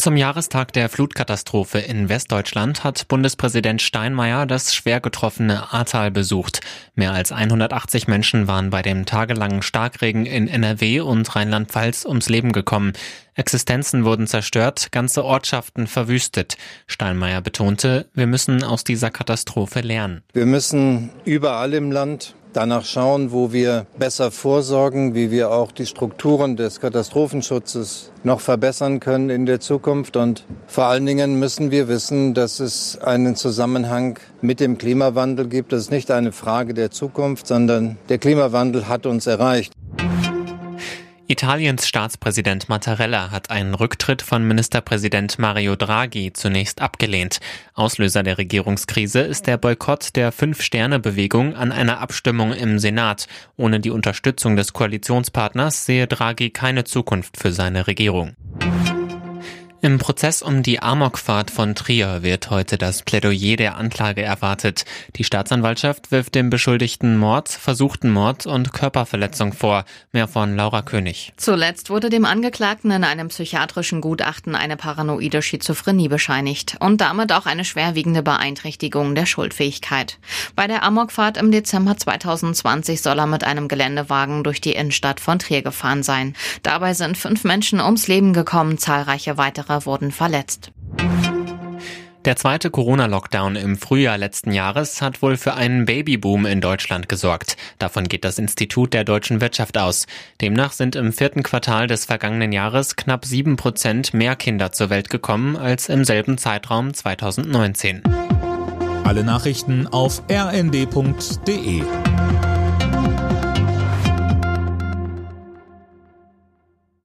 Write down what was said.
Zum Jahrestag der Flutkatastrophe in Westdeutschland hat Bundespräsident Steinmeier das schwer getroffene Ahrtal besucht. Mehr als 180 Menschen waren bei dem tagelangen Starkregen in NRW und Rheinland-Pfalz ums Leben gekommen. Existenzen wurden zerstört, ganze Ortschaften verwüstet. Steinmeier betonte, wir müssen aus dieser Katastrophe lernen. Wir müssen überall im Land danach schauen, wo wir besser vorsorgen, wie wir auch die Strukturen des Katastrophenschutzes noch verbessern können in der Zukunft. Und vor allen Dingen müssen wir wissen, dass es einen Zusammenhang mit dem Klimawandel gibt. Das ist nicht eine Frage der Zukunft, sondern der Klimawandel hat uns erreicht. Italiens Staatspräsident Mattarella hat einen Rücktritt von Ministerpräsident Mario Draghi zunächst abgelehnt. Auslöser der Regierungskrise ist der Boykott der Fünf-Sterne-Bewegung an einer Abstimmung im Senat. Ohne die Unterstützung des Koalitionspartners sehe Draghi keine Zukunft für seine Regierung. Im Prozess um die Amokfahrt von Trier wird heute das Plädoyer der Anklage erwartet. Die Staatsanwaltschaft wirft dem Beschuldigten Mord, versuchten Mord und Körperverletzung vor. Mehr von Laura König. Zuletzt wurde dem Angeklagten in einem psychiatrischen Gutachten eine paranoide Schizophrenie bescheinigt und damit auch eine schwerwiegende Beeinträchtigung der Schuldfähigkeit. Bei der Amokfahrt im Dezember 2020 soll er mit einem Geländewagen durch die Innenstadt von Trier gefahren sein. Dabei sind fünf Menschen ums Leben gekommen, zahlreiche weitere Mehrere wurden verletzt. Der zweite Corona-Lockdown im Frühjahr letzten Jahres hat wohl für einen Babyboom in Deutschland gesorgt. Davon geht das Institut der deutschen Wirtschaft aus. Demnach sind im vierten Quartal des vergangenen Jahres knapp sieben Prozent mehr Kinder zur Welt gekommen als im selben Zeitraum 2019. Alle Nachrichten auf rnd.de